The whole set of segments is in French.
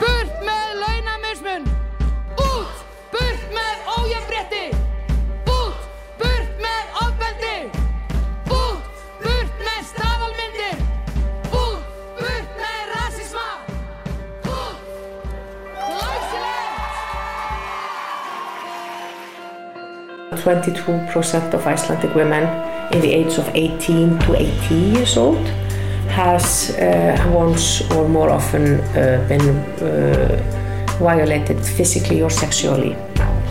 Burt með launamismun! Út! Burt með ójafnbretti! Út! Burt með ofbeldi! Út! Burt með staðalmyndir! Út! Burt með rasisma! Út! Glæsilegt! 22% of Icelandic women in the age of 18 to 80 years old has uh, once or more often uh, been uh, violated physically or sexually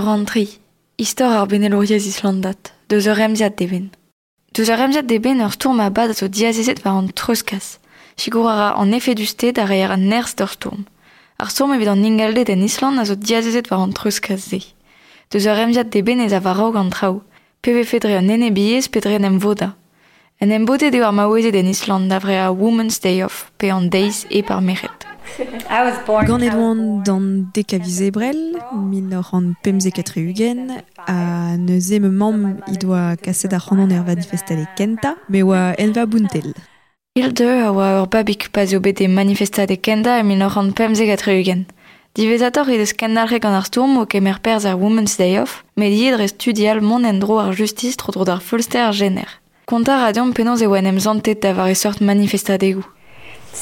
Rantri, istor ar beneloriez islandat, deus ur remziat deben. Deus ur remziat deben ur stourm a bad zo diazezet war an treuskas, sigurara an efe du sted a reer an nerz d'ur stourm. Ar stourm evit an ingaldet en Island a zo diazezet war an treuskas ze. Deus ur remziat deben ez a varog an trao, peve fedre an ene biez pedre en emvoda. En embote deo ar maouezet en Island a vre a Women's Day Off, pe an deiz e par meret. Gant edouan dan dekavize brel, min ur an pemze katre ugen, a neuze me mam i doa kaset ar c'hanon er manifestale kenta, me oa enva buntel. Hilde a oa ur babik paz eo bete manifestade kenda e min ur an pemze gatre ugen. Divezator e deus kendalre gant ar stourm o kemer perz ar Women's Day Off, me liedre studial mon endro ar justice tro tro d'ar folster ar gener. Kontar e zantet e sort manifestadegou.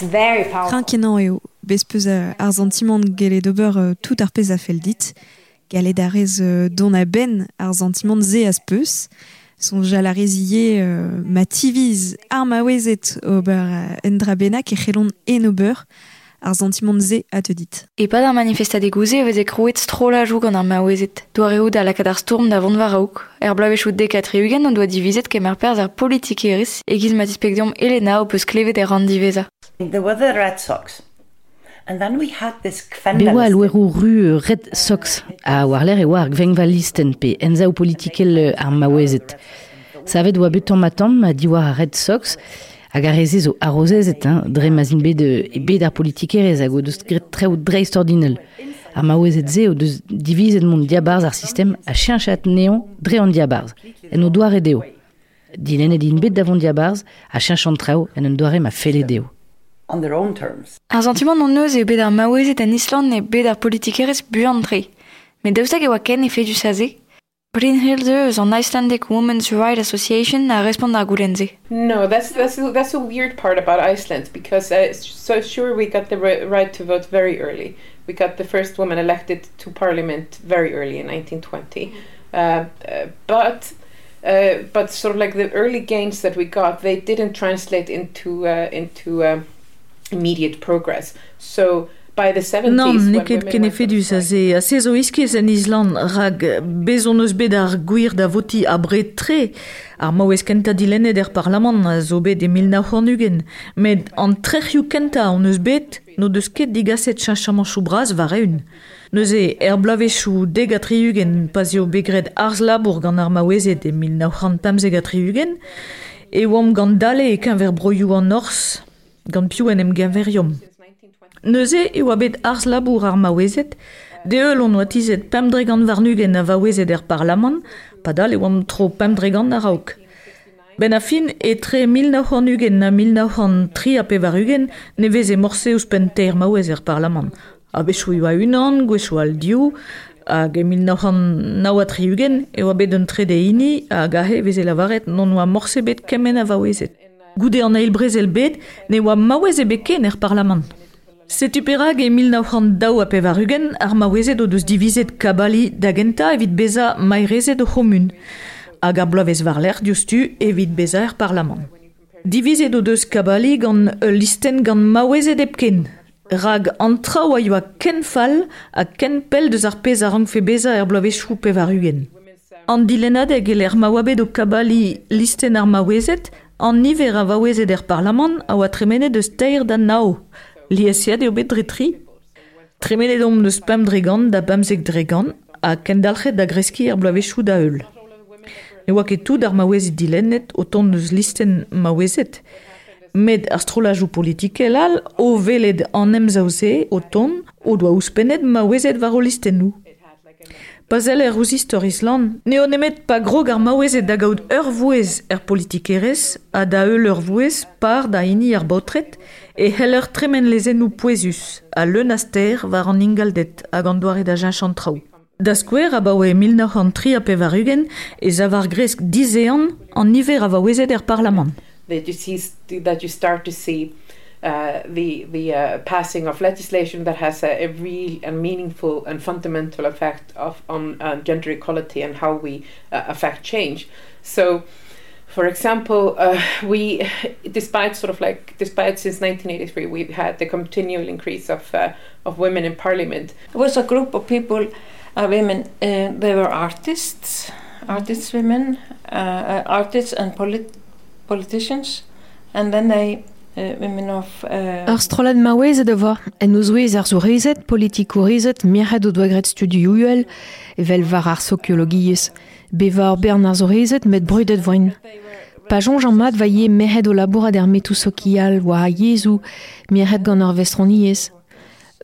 Eo, bez peus euh, ar d'ober euh, tout ar pez a fel dit, galet a rez euh, don a ben ar sentiment ze az peus, son a euh, ma tiviz ar ma wezet ober euh, en benak e ober, ar sentiment ze a te dit. E pad ar manifestadegou ze vez e krouet strolajou gant ar maouezet. Doa reo da lakad ar stourm da vont var aouk. Er blavechou on doa divizet kemer perz ar politik eriz, e giz Elena o peus klevet er an diveza. There were the Red Sox. And then we had this Bewa al werou ru Red Sox a warler e war gvengva listen pe enza politikel ar maouezet. Savet oa beton matam a diwar a Red Sox hag a rezez o arrozezet, hein, dre mazin bet e bet ar politikerez hag o deus gret tre o dre istordinel. Ar maouezet ze o deus divizet mont diabarz ar sistem a chianchat neon dre an diabarz. En o doare deo. Dilen e din bet davon diabarz a chianchant trao en an doare ma fele deo. On their own terms. Ar sentiment non eus e bet ar maouezet en Island ne bet ar politikerez buan tre. Me daoustag e oa ken e fedu saze? Brynhilde eus an Icelandic Women's Rights Association a respond ar goulenze. No, that's that's that's a weird part about Iceland because uh, so sure we got the right to vote very early. We got the first woman elected to parliament very early in 1920, uh, uh, but uh, but sort of like the early gains that we got, they didn't translate into uh, into um, immediate progress. So by the 70s Non, neket were duz a ze a se zo iskez an Island rag bezon eus bet ar gwir da voti a bre tre ar maouez kenta dilennet er parlament a zo bet e mil na hornugen met an trechioù kenta on eus bet no deus ket digaset chachaman chou braz var eun. Neuze er blavezhou degatriugen pazio begret arz labour gant ar maouezet e mil na pamzegatriugen e oam gant dale e ver broioù an ors, gant piou en em gaveriom. Neuze e oa bet arz labour ar maouezet, de eul on oatizet pemdregant varnugen a vaouezet er parlaman, padal e oam tro pemdregant ar aok. Ben a fin e tre 1900 na 1903 a pevarugen ne veze morse ouz penter maouez er parlaman. A bechou oa unan, gwechou al diou, hag e 1993 e oa bet un tre de ini, a gahe vez veze lavaret non oa morse bet kemen a vaouezet. goude an eil brezel bet ne oa mawez e beken er parlament. Setu perag e 1900 daou a pevarugen ar maouezet o deus divizet kabali d'agenta evit beza mairezet o c'homun, hag a bloavez varler diostu evit beza er parlament. Divizet o deus kabali gant e listen gant maouezet epken, rag antra oa a ken fal a ken pel deus ar pez a rang fe beza er bloavez chou pevarugen. An dilenadeg e l'er maouabet o kabali listen ar maouezet an niver a vaouez ed er parlament a oa tremenet eus teir da nao, liesiad eo bet dretri. Tremenet om neus pam dregan da bamzek dregan a kendalchet da greski er bloavechou da eul. Ne oa ket tout ar maouez dilennet o ton neus listen maouezet, med astrolaj ou politikel al o veled an emzaouze o ton o doa ouspenet maouezet var o Bazel er ouz istor Island, ne o nemet pa ur vouez er a da ur par da ini ar bautret e heller tremen lezen ou a leun aster an ingaldet hag an doare da jen chantraou. Da skwer a baoe 1903 a pevarugen e dizean an er parlament. That you, see, that you start to see uh, the the uh, passing of legislation that has a, a real and meaningful and fundamental effect of on uh, gender equality and how we uh, affect change. So, for example, uh, we, despite sort of like despite since 1983, we've had the continual increase of of women in parliament. It was a group of people, women. They were artists, artists, women, artists and polit politicians, and then they Ur strolad maouezet eva, en eus ouez ar zourezet, politikourezet, miret o doagret studioùel, evel var ar sociologiez, bevar bern ar zourezet met brudet voin. Pajon Jean mat va ye mehet o labourat er metou sokial oa a yezou, miret gant ur vestroniez.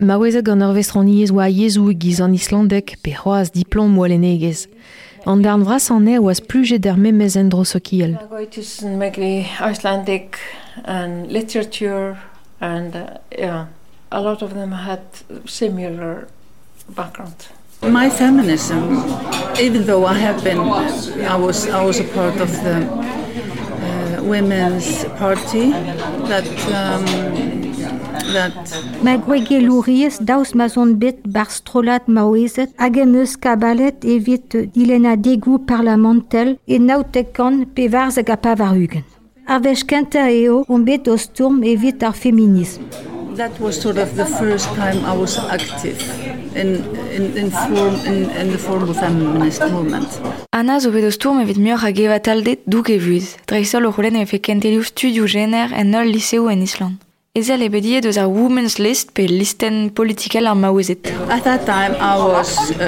Maouezet gant ur vestroniez oa a yezou giz an islandek, pe c'hoaz diplom moalenegez. An dern vras an e oaz plujet er memez megli Icelandic and literature and uh, yeah, a lot of them had similar background. My feminism, even though I have been, I was, I was a part of the uh, women's party that um, Ma gwege louriez daous ma zon bet bar strolat maoezet hag em eus kabalet evit dilena degou parlamentel e nautekan pe varz hag a pavarugen. Ar vech kenta eo on bet o sturm evit ar feminism. That was sort of the first time I was active in, in, in, form, in, in the form of feminist movement. Anna zo bet o sturm evit mur hag eva taldet doug evuz. Dreisol o rolen e fe kentelioù studio gener en ol liseo en Island. Ezel e bedie deus ar women's list pe listen politikel ar maouezet. At that time I was, uh,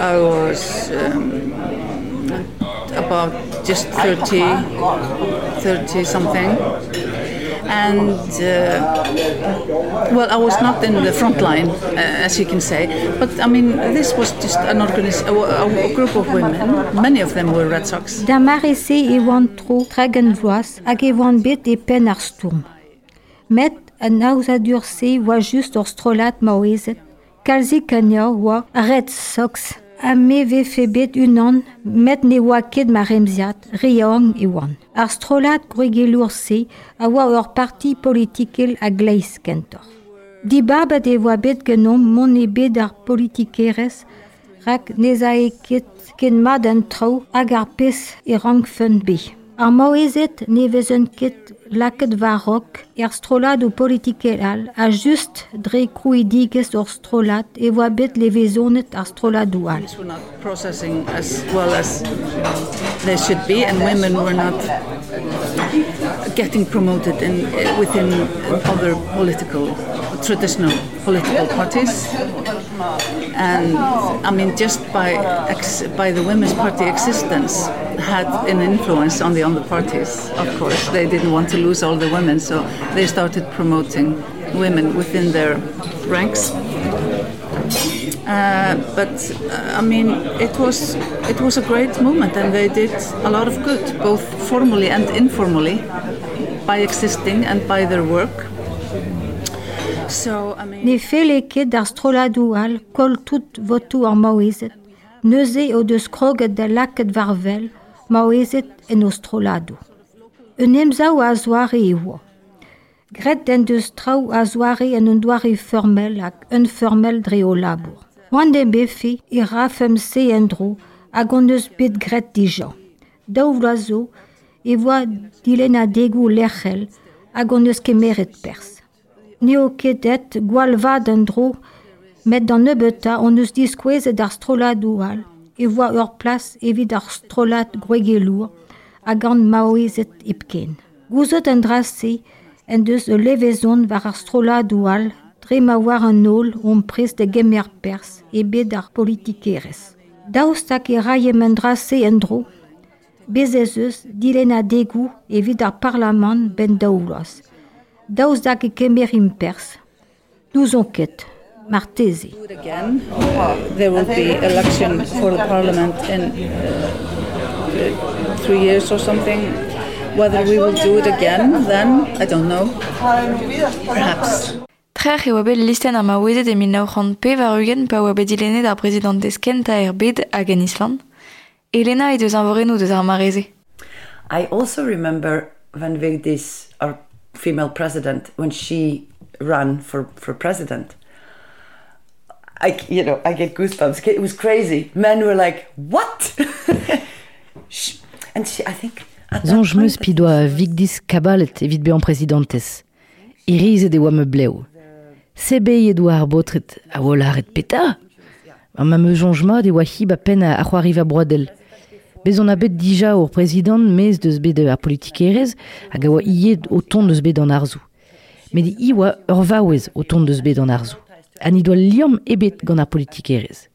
I was um, about just 30, 30 something. And uh, well, I was not in the front line, uh, as you can say, but I mean, this was just an organiz- a, a group of women. Many of them were Red Sox. Da marese e oan tro tragen vloaz hag e oan bet e pen ar sturm. met an aouzadur se oa just ur strolat maouezet, kalzi kanya oa red sox. a me ve febet unan, met ne oa ket ma remziat, reong e oan. Ar strolat gregelour se a oa ur parti politikel a gleiz kentor. Di babat e oa bet genom mon e bet ar politikerez, rak neza e ket ken mad an trau hag ar pez e rangfen be. Ar maouezet ne vezen ket lacket varrock är strålad och politikerall är just drekuidiges och strålat i vabbet levisionet är strålad och all. processing as well as they should be and women were not getting promoted in, within other political traditional political parties. And I mean, just by by the women's party existence had an influence on the other parties. Of course, they didn't want to lose all the women, so they started promoting women within their ranks. Uh, but uh, I mean, it was it was a great movement, and they did a lot of good, both formally and informally, by existing and by their work. So I mean, Ne fele ket ar stroladou al kol tout votou ar maoezet, neuze o deus kroget da laket varvel, maoezet en o. Un emzao a zoare e oa. Gret den deus trao a zoare en un doare formel ak un formel dre o labour. Oan de befe e rafem se en dro hag on eus bet gret dijan. Daou vloazo e voa dilen a degou lerchel hag on eus kemeret pers. Neo kedet gwal vad en dro met dan nebeta on eus diskouezet ar strolad oual e voa ur plas evit ar strolat gwegelour agant maoezet ipken. Gouzet en drase en deus de levezon war ar strola doual dre ma war an nol om pres de gemer pers e bet ar politikerez. Daoustak e raiem en drase en dro, bezez dilena degou evit ar parlament ben daouloaz. Daoustak e kemer impers, douz ket, marteze. Again, there will be election for the parliament in uh, three years or something. Whether we will do it again then, I don't know. Perhaps. Trech e oa listen ar maouezet e 1900p war ugen pa oa bet dilenet ar prezidentez kenta er bed hag en Island. Elena e deus anvorenou deus ar mareze. I also remember when Vigdis, our female president, when she ran for, for president. I, you know, I get goosebumps. It was crazy. Men were like, "What?" and she, I think. Zonj meus vigdis kabalet evit presidentes. Irize de oa me bleo. Sebe e doa ar botret a peta. Ma me jonj ma de oa hib a pen a c'hoariv a broadel. Bez on a bet dija ur president mez deus bet ar hag a oa ied o ton deus bet an arzou. Met i oa ur vaouez o ton deus bet an arzou. An i doa liom ebet gant ar.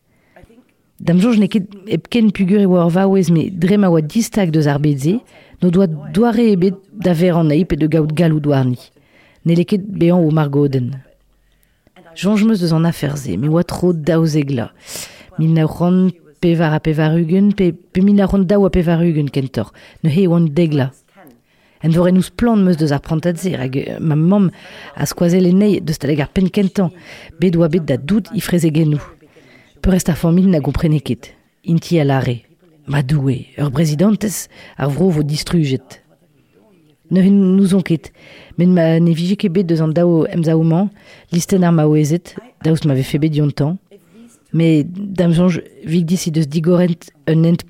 Dam e oa e de gaout galou douarni. Ne leket bean o margoden. Jonj meus deus an aferze, oa tro egla. Mil na pevar a pevarugen, pe, pe mil na ron daou a pevarugen kentor. Ne he oan degla. En vore nous plan meus deus ar prantadze, hag ma mam a skoazel enei deus taleg ar pen kentan, bet oa bet da dout i freze genou. Pe rest ar famil na gomprene ket. Inti a lare. Ma doue, ur prezidentez ar vro vo distruget. Ne hin nous on ket, men ma ne vije ket bet deus an dao emzaouman, listen ar maouezet, daoust m'ave fe bet diontan, me dam jonj vigdis i deus digorent un ent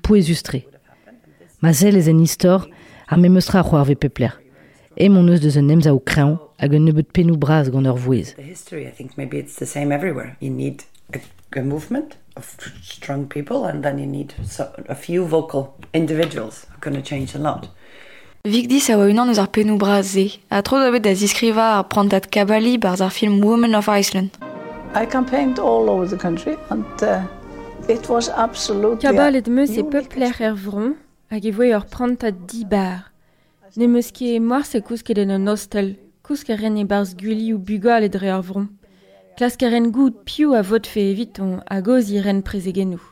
ez en istor, ar me meustra c'hoar ve pepler. E mon eus deus un krean hag un nebeut penou braz gant ur vouez. The history, I think maybe it's the same everywhere. You need a, a movement of strong people, and then you need so, a few vocal individuals who are going to change a lot. Vigdis a oa unan eus ar penou. A tro da bet da ziskriva ar prantat kabali bar ar film Women of Iceland. I campaigned all over the country and uh, it was absolutely... Kabalet meus e peupler er vron hag e voe ur pranta di bar. Ne meus ket moar se kouz ket en un hostel, kouz ket ren e barz guli ou bugal e dre ur vron. Klas ket ren gout piou a vot fe eviton a goz i ren prezegenou.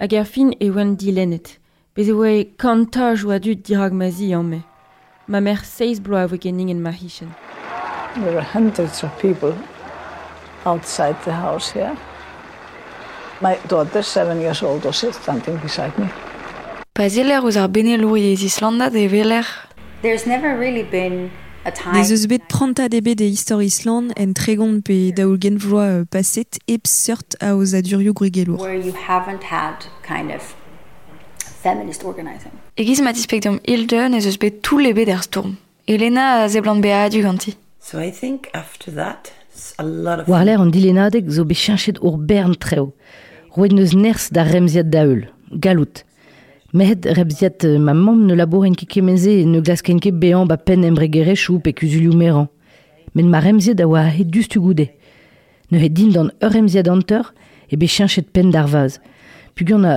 Hag er fin e oan di lennet. Bez e oe kantaj oa dut dirag mazi an me. Ma mer seiz bloa a voe ken ingen ma hichen. There were hundreds of people outside the house here. My daughter, seven years old, was standing beside me. Pa zeler ouz ar Islanda de veler. There's never really been a time... Des eus bet pranta debe de Histor Island en tregont pe daoul genvloa euh, paset ep seurt a oz adurioù grigelour. Where you haven't had kind of feminist organizing. Egiz ma dispektium hilde ne eus bet tout lebe der storm. Elena a zeblant be a du ganti. So I think after that, a lot of... War an dilenadeg zo be chenchet ur bern treo. Roed neus ners da remziat da eul. Galout. Mehet rebziat ma mam ne laboren ket kemeze ne glasken ket bean ba pen embregere chou pe kuzulioù meran. Men ma remziat da oa he dustu goude. Ne he din dan ur remziat anter e be chenchet pen d'ar vaz. Pugan a...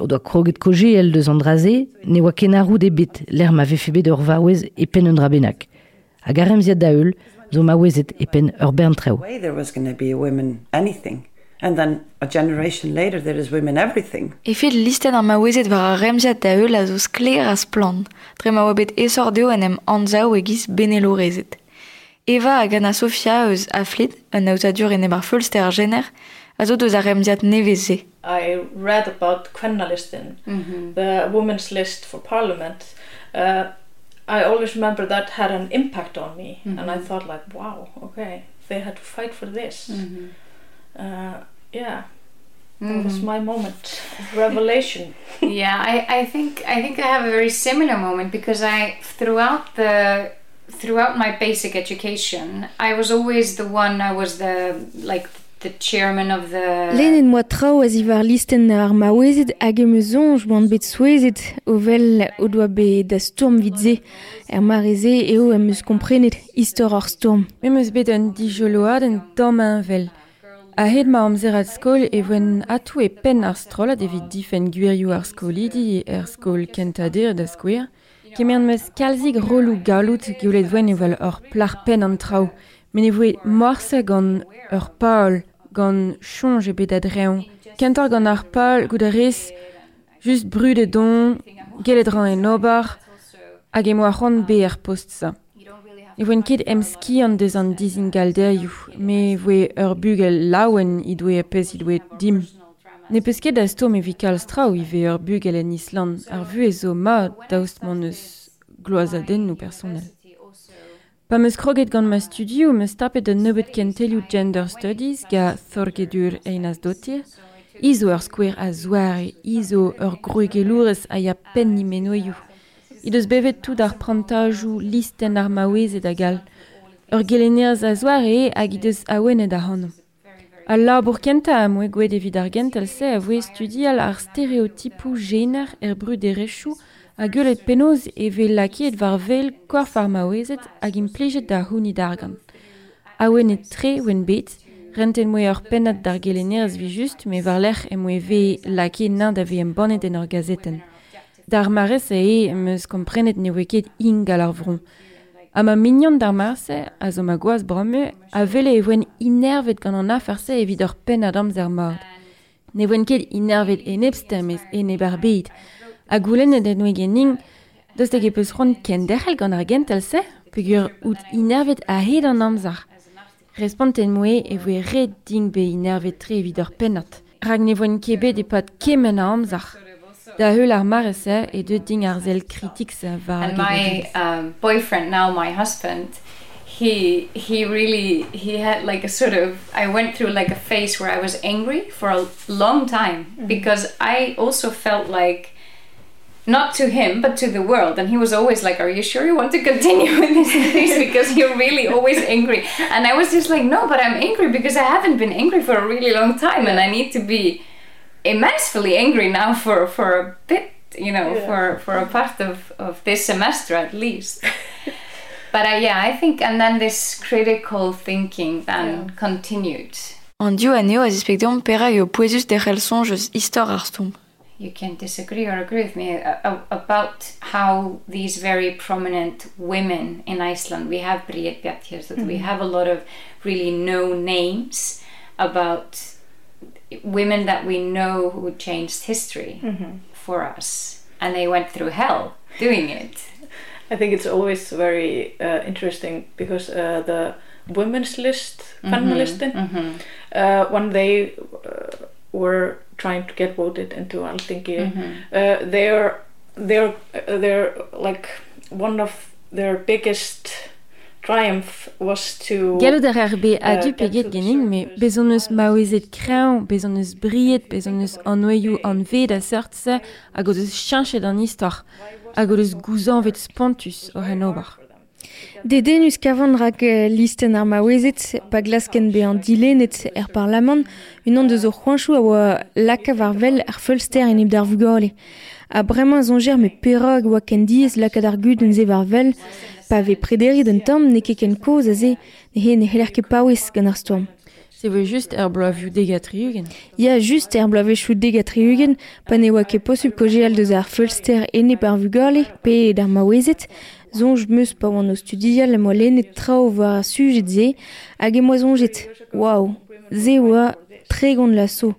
o doa kroget koje el deus an draze, ne oa kenarou de bet, l'er ma vefe bet ur vaouez e pen un a remziat da eul, zo ma wezet e pen ur bern treo. way there was going to be a women anything. And then a generation later, there is women everything. E fet listen ar maouezet war a remziat da eul a zo skler as plan. Dre ma oa bet esor deo en em anzao egiz benelorezet. Eva a gana Sofia eus en ar gener, a zo deus a remziat neveze. I read about Kvennalisten, Mhm. the women's list for parliament. Uh, I always remember that had an impact on me, and I Mhm. thought like, wow, okay, they had to fight for this. Mhm. Uh, yeah, that was Mhm. my moment of revelation. yeah, I, I think I think I have a very similar moment because I throughout the throughout my basic education, I was always the one I was the like the chairman of the... Lenen moa trao a zivar listen ar maouezet hag emezon joan bet souezet ovel o doa be da storm vidze er mareze eo em eus komprenet istor ar storm. Em eus bet an dijoload den dam vel. A hed ma amzer al skol e voen atou e pen ar strola evit difen gwerioù ar skolidi er skol kentadir da skwer, kemern meus kalzig rolou galout gwelet voen evel ur plar pen an trao, men e voe morsa gant ur paol gant chonj e bet adreon. Kentor gant ar a res just brud e don, gelet ran en obar, hag e moa c'hant be ar post sa. E voen ket em ski an deus an dizin galderioù, me voe ur bugel laouen i doe pez i doe dim. Ne peus ket da storm e vikal strao i ve ur bugel en Island, ar vu e zo ma daoust mon eus gloazadenn personel. Pa meus kroget gant ma studio, meus tapet un neubet kentelioù gender studies ga thorgedur einas dotir, izo ur skwer a zoar e izo ur groegelourez a ya pen ni menoioù. I deus bevet tout ar prantajou listen ar maouez e da gal. Ur geleneaz a zoar e hag i deus aouen e da hanno. Al labour kenta a moe gwe evit ar gentel se a voe studial ar stereotipou gener er brud e rechou A gulet penoz e vel lakiet var vel korf ar maouezet hag implijet da houni dargan. Ha et tre oen bet, renten moe ur penat dar gelenerez vi just, me var lec'h e moe ve lakiet nan da ve em banet en ur gazeten. Dar marez e e meus komprenet ne oe ket in gal ar vron. A ma mignon dar marse, a zo ma goaz brome, a vele e oen inervet gant an afarse evit ur pennat amzer mord. Ne oen ket inervet en ez en ebar beit, A goulennet en oe gening, dost ege peus ron ken derhel gant ar gentel se, out inervet a hed an amzar. Responten moe e voe red ding be inervet tre evit ur penat. Rag ne voen kebet e pat kemen a amzar. Da heul ar marese e de ding ar zel kritik se var. and my um, boyfriend now my husband he he really he had like a sort of i went through like a phase where i was angry for a long time because i also felt like not to him but to the world. And he was always like are you sure you want to continue with this things? Because you're really always angry. And i was just like no but i'm angry because i haven't been angry for a really long time and i need to be immensely angry now for for a bit you know Yeah. for for a part of of this semester at least. But uh, yeah i think and then this critical thinking then continued. An dio aneo az ispekdeon pera eo poezus de c'hell sonjez istor ar stomp. You can disagree or agree with me uh, uh, about how these very prominent women in Iceland, we have Bríet Bjartjes, that we Mhm. have a lot of really known names about women that we know who changed history Mhm. for us, and they went through hell doing it. I think it's always very uh, interesting because uh, the women's list, Mhm, feministen, mhm. uh, when they uh, were trying to get voted into Helsinki. Mm -hmm. uh, they're they're they're like one of their biggest triumph was to Gallo der RB a du peget gening me bezoneus maoezet kreon, bezoneus briet, bezoneus an an ved a seurtse, a godeus chanchet an istor, a godeus gouzan vet spontus o henobar. Deden eus kavan rak listen ar maouezet, pa glasken be an dilenet er parlament, unan deus ur c'hoanchou a oa lakav ar vel ar feulster en ebd ar vugale. A bremañ zonger me perog oa ken diez lakad ar gud en zev ar vel, pa ve prederi d'un tamm ne ket ken koz a ze ne he ne heller ket paouez gant ar storm. Se voe just er bloavu degatri ugen Ya, just er bloavechou degatri ugen, pa ne oa ket posub kojeel deus ar feulster ene par vugale, pe d'ar maouezet, zonj meus pa oan o studial am lennet trao war ar sujet ze, hag e moa zonjet. Waouh, ze oa tre gant lasso.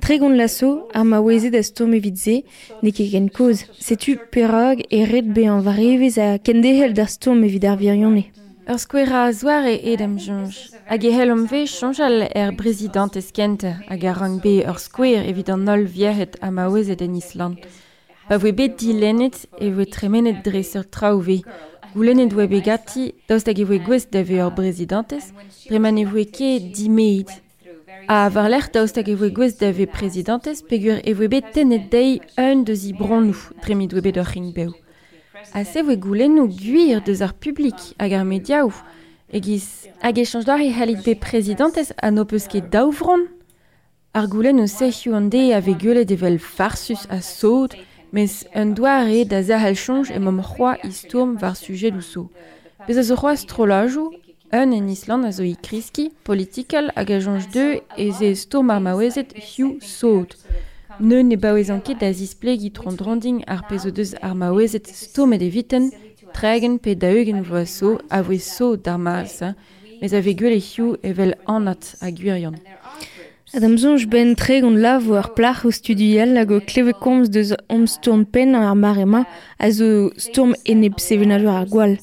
Tre gant lasso ar ma wezet a stom evit ze, ne ket ken koz. Setu perag e red be an varevez a kendehel d'ar stom evit ar virionne. Ur skwer a zoar e edem jonj. Hag e hel omve chanjal er brezidant eskent hag a rang be ur skwer evit an nol vierhet a ma en Island. pa voe bet di lennet e voe tremenet dre sur traouve. Goulennet voe begati, daoust hag e voe gwez da voe ur brezidantez, e voe ke di. A avar l'er daoust hag e voe gwez da voe prezidentez, pegur e voe bet tenet dei un deus i bronnou, tremet voe bet ur ring beo. A se voe goulennou guir deus ar publik hag ar mediaou, egiz hag e chanj d'ar e halit be prezidentez an o peus ket daouvron, Ar goulenn o sec'hioù an de a vegelet evel farsus a saut, mes un doare e da zahal chonj e mom c'hoa istourm var sujet louso. Bez a zo c'hoa astrolojoù, un en Island a zo i kriski, politikal hag a jonj deu e ze stourm ar maouezet hiu saout. Ne ne baouez anket da zisple gitron dranding ar pezo deus ar maouezet ed eviten, tregen pe da eugen vloa so a voe so d'ar maas, mez a e hiu evel anat a. Ad amzon ben tre gant lav ar plach o studial hag o kleve komz deus om storm pen ar marema a zo storm enep sevenajou ar gwal.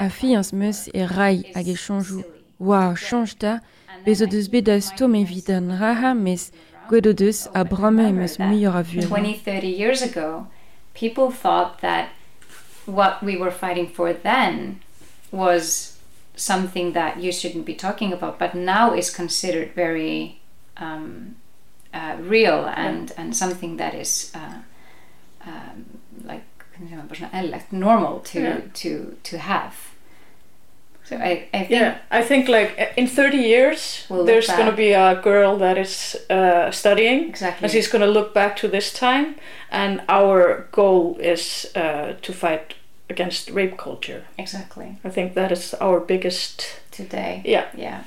A fi ans meus e rai hag e chanjou. Wa, chanj da, bezo deus bet da storm evit an raha mes gwedo deus a brame eus muior a vuel. 20-30 years ago, people thought that what we were fighting for then was something that you shouldn't be talking about, but now is considered very um, uh, real and and something that is uh, um, like like normal to Yeah. to to have. So I, I think Yeah, I think like in 30 years, We'll there's going to be a girl that is uh, studying, Exactly. and she's going to look back to this time, and our goal is uh, to fight against rape culture. Exactly. I think that is our biggest today. Yeah. Yeah.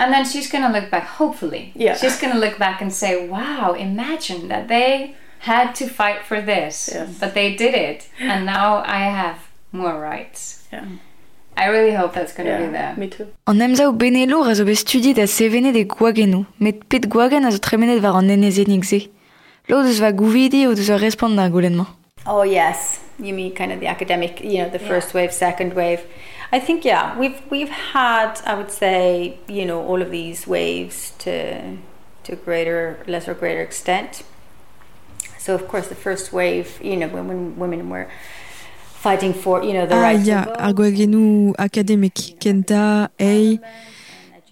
And then she's going to look back, hopefully. Yeah. She's going to look back and say, wow, imagine that they had to fight for this, but they did it. And now I have more rights. Yeah. I really hope that's going to be there. me too. An emzaou benelour a zo bet studiet a sevenet e gwagenou, met pet gwagen a zo tremenet war an enezenik ze. Lo deus va gouvidi ou deus ur respond ar goulenman. Oh yes, you mean kind of the academic, you know, the first wave, second wave. I think yeah, we've we've had, I would say, you know, all of these waves to to greater, lesser, greater extent. So of course, the first wave, you know, when, when women were fighting for, you know, the Ah, right to vote. ar gwagenou akademik, kenta, ei.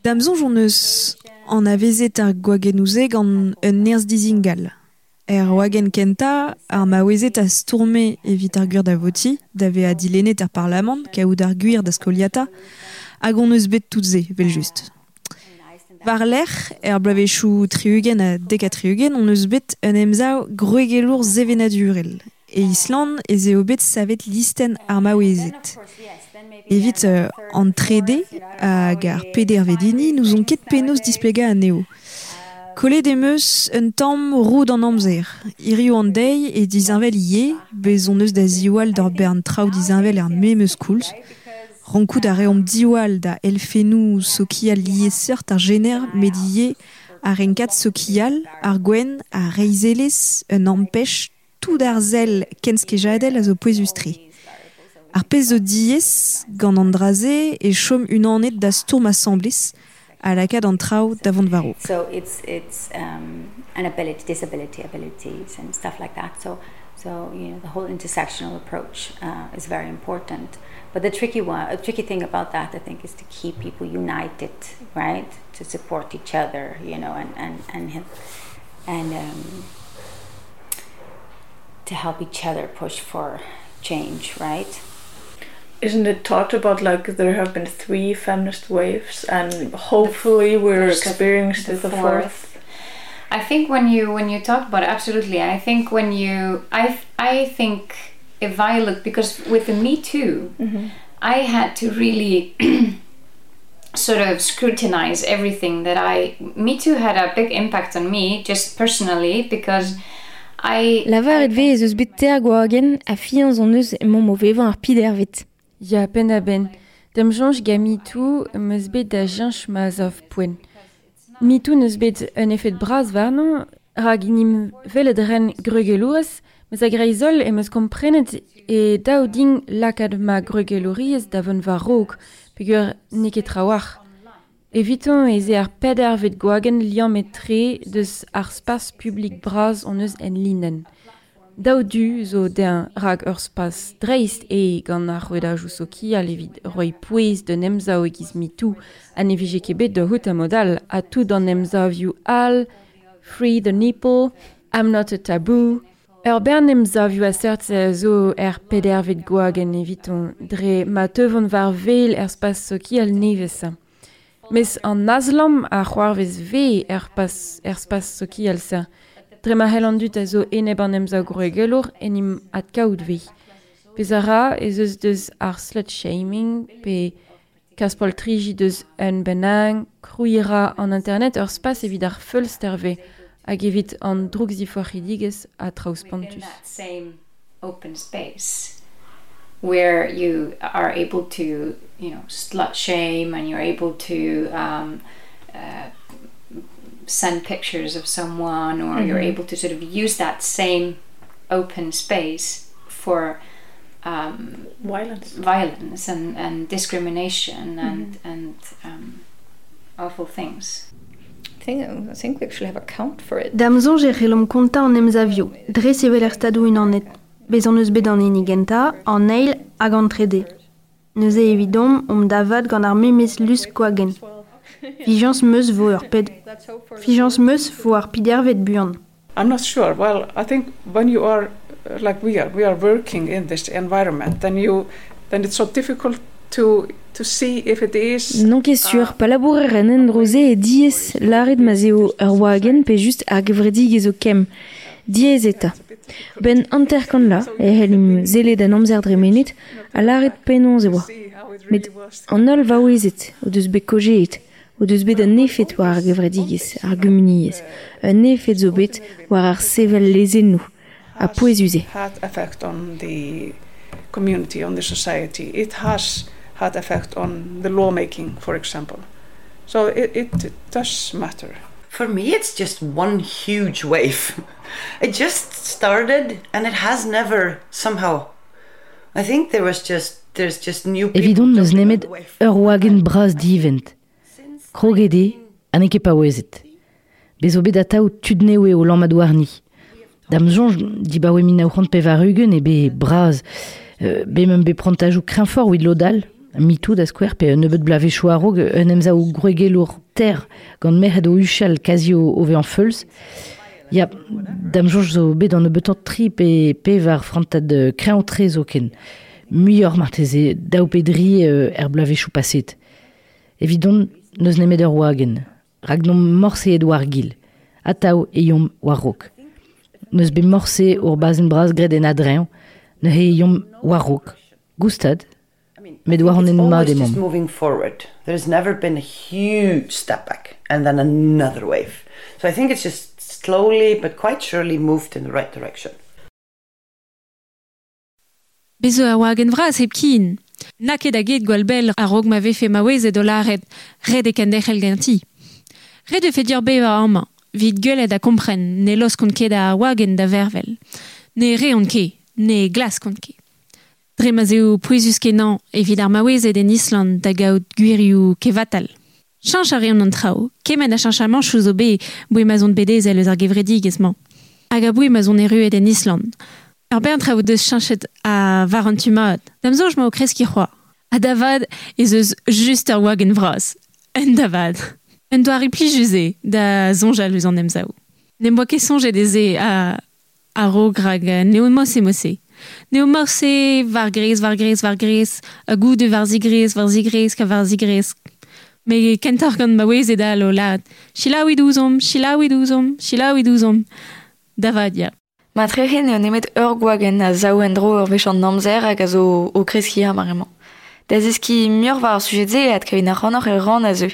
Damzon joun eus an avezet ar gwagenou ze gant un nerz dizingal. Er wagen kenta, ar a stourme evit ar gwir da voti, dave a dilenet ar parlament, kaout ar gwir da skoliata, hag on eus bet tout. Var l'er, er blavechou triugen a dek a triugen, on eus bet un emzao groegelour zevenadurel. E Island ez eo savet listen ar maouezet. Evit uh, an trede hag nous on ket penos displega a neo. Kollet emeus un tamm roud an amzer. Irio an dei e dizinvel ie, bez on eus da ziwal d'ar bern trao dizinvel ar memeus koulz. Rankout a diwal da elfenou sokial lié seurt ar gener medie a renkat sokial, ar gwen, a reizelez, un empech tout ar zel kenskejadel a zo poezustri. Ar pez zo diez, gant an draze, chom a lakad an trao davant varo. So it's it's um, an ability, disability abilities, and stuff like that. So so you know the whole intersectional approach uh, is very important. But the tricky one, a tricky thing about that, I think, is to keep people united, right? To support each other, you know, and and and and um, to help each other push for change, right? Isn't it talked about like there have been three feminist waves, and hopefully we're experiencing the, the fourth. I think when you when you talk about it, absolutely. I think when you I I think if I look because with the Me Too, mm-hmm. I had to really sort of scrutinize everything that I Me Too had a big impact on me just personally because I Lavar et ve ez eus bet ter gwagen a fianz an eus emañ mo vevan ar pider vet. Ya pen a ben. Dem jonj ga mitou meus bet da jench ma zov poen. Mitou neus bet un effet braz varnon, rag nim velet ren gregeloaz, meus a greizol e meus komprenet e dao ding lakad ma gregelouriez da von va rog, pegur neket trawar. Eviton eze ar peder vet gwagen liam etre deus ar spas publik braz on eus en linen. Daoudu zo den rag ur spas dreist e gant ar c'hwedajou soki al evit roi pouez de nemzao e giz mitou an evije kebet de hout a modal a tout an nemzao al, free the nipple, I'm not a taboo, Ur bernem za vu a zo er pedervet gwagen eviton dre ma teuvon var veil er spas soki al nevesa. Mes an azlam a c'hoarvez ve er, pas, er spas al sa. Dre ma c'hell an dud a zo eneb an emza groegelor en im kaout vi. Pez a ra ez eus deus ar slut-shaming pe kaspol triji deus un benang, krouira an internet ur spas evit ar feul sterve hag evit an droug zifoaridigez a traus pantus. open space where you are able to, you know, slut shame and you're able to um, uh, send pictures of someone or you're Mhm. able to sort of use that same open space for um, violence violence and, and discrimination and, and um, awful things. I think, I think we actually have a count for it. Damzon gerelom konta an emzavio, dre sevel er stadou un anet. Bez an eus bet an enigenta, an eil hag an trede. Neus evidom om davad gant ar memes lus koagen. Fijans meus vo ur ped... Fijans meus vo ar pidervet buan. I'm not sure. Well, I think when you are uh, like we are, we are working in this environment, then you, then it's so difficult to to see if it is. Non ket sur, palabourer en endroze e diez laret ma zeo ur wagen pe just ar gevredig ezo kem. Diez eta. Ben anterkan la, e helim zele d'an amzer dre menit, a laret penon ze oa. Met an ol va oezet, o deus be kojeet, o deus bet an efet war ar gevredigez, ar gumuniez, an efet zo bet war ar sevel lezen nou, a poezuze. had effect on the community, on the society. It has had effect on the lawmaking, for example. So it, it, it does matter. For me, it's just one huge wave. It just started and it has never somehow. I think there was just, there's just new people. Evidon neus nemet ur wagen braz divent. Krogede, an eke pa oezet. Bez o bet ataou tudnewe o lammadou arni. Dam zonj di ba min aourant pe varugen e be braz, euh, be mem be prantajou krinfor ouid lodal, mitou da skwer pe nebeut blave chou arog un emza ou groegelour ter gant mehed o uchal kazi o ove an feulz. Ya, dam zonj zo bet an nebeut tri pe, pe var frantad krean tre zo ken. Muior marteze daou pe dri euh, er blave chou paset. Evidon neus nemet ur wagen. Ragnom morse Edouard Gil. Ataou e yom warrok. Neus be morse ur bazen braz gred en adrean. Ne he. Goustad. Met war an en ma always de just mom. moving forward. There's never been a huge step back and then another wave. So I think it's just slowly but quite surely moved in the right direction. Bezo a wagen vras hep kin. Na ket da get gwal bel a rog ma vefe ma wez e dolaret red e kendech el ganti. Red e fedir be va amma, vid gwelet a kompren ne los kont ket a wagen da vervel, ne re on ket, ne glas kont ket. Dre ma zeo pouezus kenan evit ar maouez e den Island da gaout gwirioù kevatal. Chanch a reon an trao, kemen a chanch a manch ouzo be boe ma zon bedez el eus ar gevredig ezman. Hag a boe ma zon eru ed Island, Traoù deus chanchet a var an tumad. Dam zo ma o kreski c'hoa. A davad ez eus just ur wagen vras. En davad. En doa ripli juze da zonjal eus an emzao. Ne moa ket sonje deze a, a rog rag neo mos e mose. Neo mos e var gres, var gres, var gres, a gou de var zigres, var zigres, ka var zigres. Me kentar gant ma wez e dal o lad. Chila oud ouzom, chila oud ouzom, chila oud ouzom. Davad, ya. Ma trehe ne nemet ur gwagen a zao en dro ur vech an amzer hag a zo o kreski ha maremañ. Da zeski mur war ar sujet ze at kavin ar ranor e ran a zeu.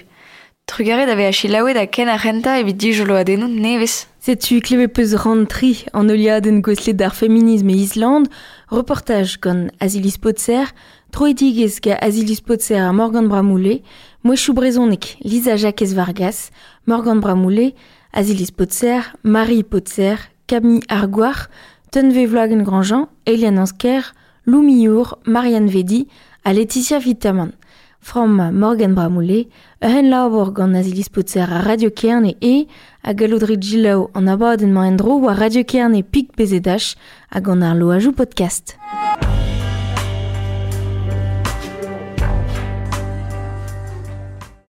Trugaret ave a chilaouet a ken a renta evit dijolo a denout nevez. Setu kleve peus rantri an oliaden goslet d'ar feminisme e Island, reportage gant Azilis Potser, troedigez ga Azilis Potser a Morgan Bramoulé, Mouechou Brezonek, Lisa Jacques Vargas, Morgan Bramoulé, Azilis Potser, Marie Potser, Camille Arguar, Tenve Vlogen Grandjean, Eliane Ansker, Lou Miour, Marianne Vedi, a Laetitia Vitaman. From Morgan Bramoulé, Ehen Laubor gant Azilis a Radio Kern e a galodri Gilau an abadenn ma endro war Radio Kern e pik bezedach a gant ar loajou podcast.